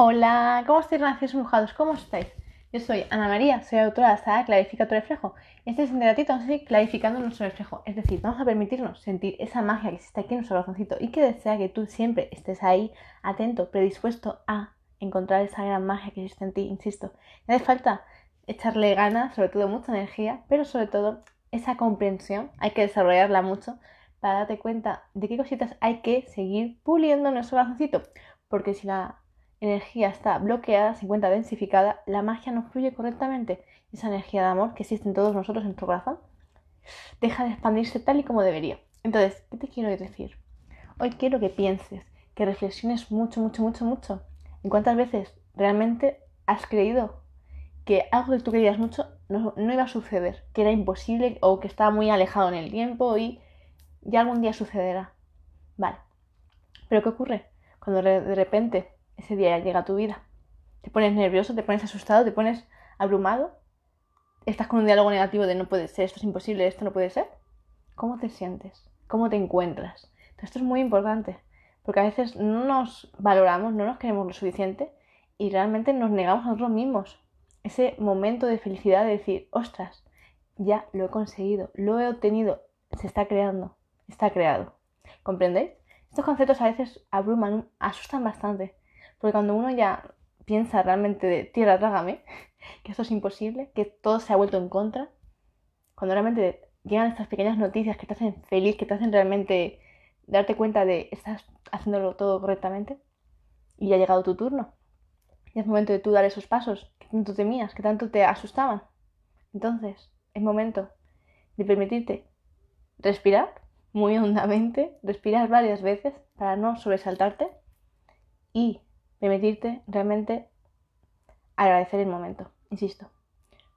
Hola, ¿cómo estáis, nacidos mojados? ¿Cómo estáis? Yo soy Ana María, soy autora de la saga Clarifica tu reflejo. Y este es un ratito vamos a seguir clarificando nuestro reflejo. Es decir, vamos a permitirnos sentir esa magia que existe aquí en nuestro corazoncito y que desea que tú siempre estés ahí, atento, predispuesto a encontrar esa gran magia que existe en ti, insisto. No hace falta echarle ganas, sobre todo mucha energía, pero sobre todo esa comprensión hay que desarrollarla mucho para darte cuenta de qué cositas hay que seguir puliendo en nuestro corazoncito. Porque si la energía está bloqueada, se encuentra densificada, la magia no fluye correctamente. Esa energía de amor que existe en todos nosotros, en nuestro corazón, deja de expandirse tal y como debería. Entonces, ¿qué te quiero decir? Hoy quiero que pienses, que reflexiones mucho, mucho, mucho, mucho en cuántas veces realmente has creído que algo que tú querías mucho no, no iba a suceder, que era imposible o que estaba muy alejado en el tiempo y ya algún día sucederá. Vale. Pero ¿qué ocurre? Cuando de repente ese día llega a tu vida. Te pones nervioso, te pones asustado, te pones abrumado. Estás con un diálogo negativo de no puede ser, esto es imposible, esto no puede ser. ¿Cómo te sientes? ¿Cómo te encuentras? esto es muy importante, porque a veces no nos valoramos, no nos queremos lo suficiente y realmente nos negamos a nosotros mismos. Ese momento de felicidad de decir, ostras, ya lo he conseguido, lo he obtenido, se está creando, está creado. ¿Comprendéis? Estos conceptos a veces abruman, asustan bastante, porque cuando uno ya piensa realmente de tierra, trágame, que esto es imposible, que todo se ha vuelto en contra, cuando realmente llegan estas pequeñas noticias que te hacen feliz, que te hacen realmente darte cuenta de estás haciéndolo todo correctamente y ya ha llegado tu turno. Y es momento de tú dar esos pasos que tanto temías, que tanto te asustaban. Entonces, es momento de permitirte respirar muy hondamente, respirar varias veces para no sobresaltarte y permitirte realmente agradecer el momento, insisto.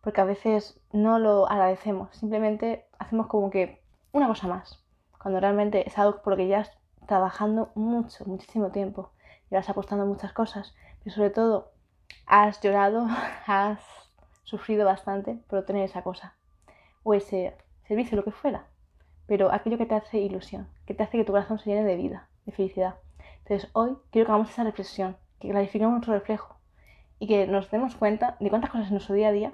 Porque a veces no lo agradecemos, simplemente hacemos como que una cosa más, cuando realmente es algo por lo que ya estás trabajando mucho, muchísimo tiempo, llevas apostando muchas cosas, pero sobre todo has llorado, has sufrido bastante por obtener esa cosa o ese servicio, lo que fuera, pero aquello que te hace ilusión, que te hace que tu corazón se llene de vida, de felicidad. Entonces hoy quiero que hagamos esa reflexión que clarifiquemos nuestro reflejo y que nos demos cuenta de cuántas cosas en nuestro día a día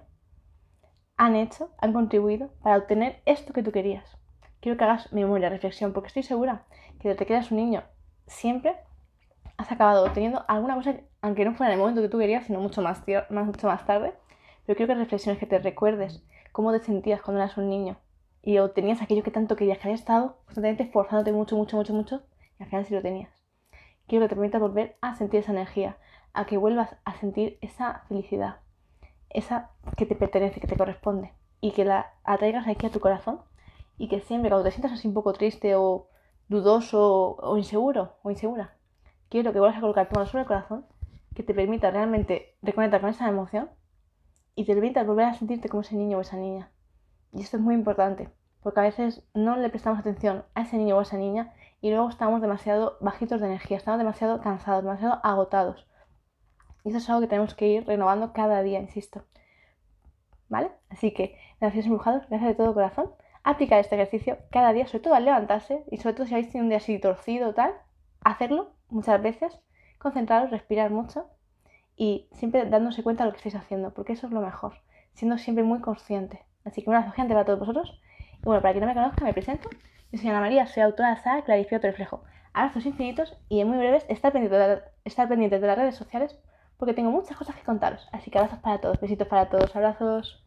han hecho, han contribuido para obtener esto que tú querías. Quiero que hagas memoria, reflexión, porque estoy segura que desde que eras un niño siempre has acabado obteniendo alguna cosa, aunque no fuera en el momento que tú querías, sino mucho más, tarde. Pero quiero que reflexiones, que te recuerdes cómo te sentías cuando eras un niño y obtenías aquello que tanto querías, que habías estado constantemente esforzándote mucho, mucho, mucho, mucho, y al final sí lo tenías quiero que te permitas volver a sentir esa energía, a que vuelvas a sentir esa felicidad, esa que te pertenece, que te corresponde, y que la atraigas aquí a tu corazón, y que siempre cuando te sientas así un poco triste o dudoso o inseguro o insegura, quiero que vuelvas a colocar tu mano sobre el corazón, que te permita realmente reconectar con esa emoción y te permita volver a sentirte como ese niño o esa niña. Y esto es muy importante, porque a veces no le prestamos atención a ese niño o esa niña y luego estamos demasiado bajitos de energía, estamos demasiado cansados, demasiado agotados. Y eso es algo que tenemos que ir renovando cada día, insisto. ¿Vale? Así que, gracias empujados, gracias de todo corazón. Aplicar este ejercicio cada día, sobre todo al levantarse y sobre todo si habéis tenido un día así torcido o tal, hacerlo muchas veces, concentraros, respirar mucho y siempre dándose cuenta de lo que estáis haciendo, porque eso es lo mejor, siendo siempre muy consciente. Así que un abrazo gigante para todos vosotros. Y bueno, para quien no me conozca, me presento. Yo soy Ana María, soy autora de la saga Clarifica tu reflejo. Abrazos infinitos y en muy breves estar pendiente, de estar de las redes sociales porque tengo muchas cosas que contaros. Así que abrazos para todos, besitos para todos, abrazos.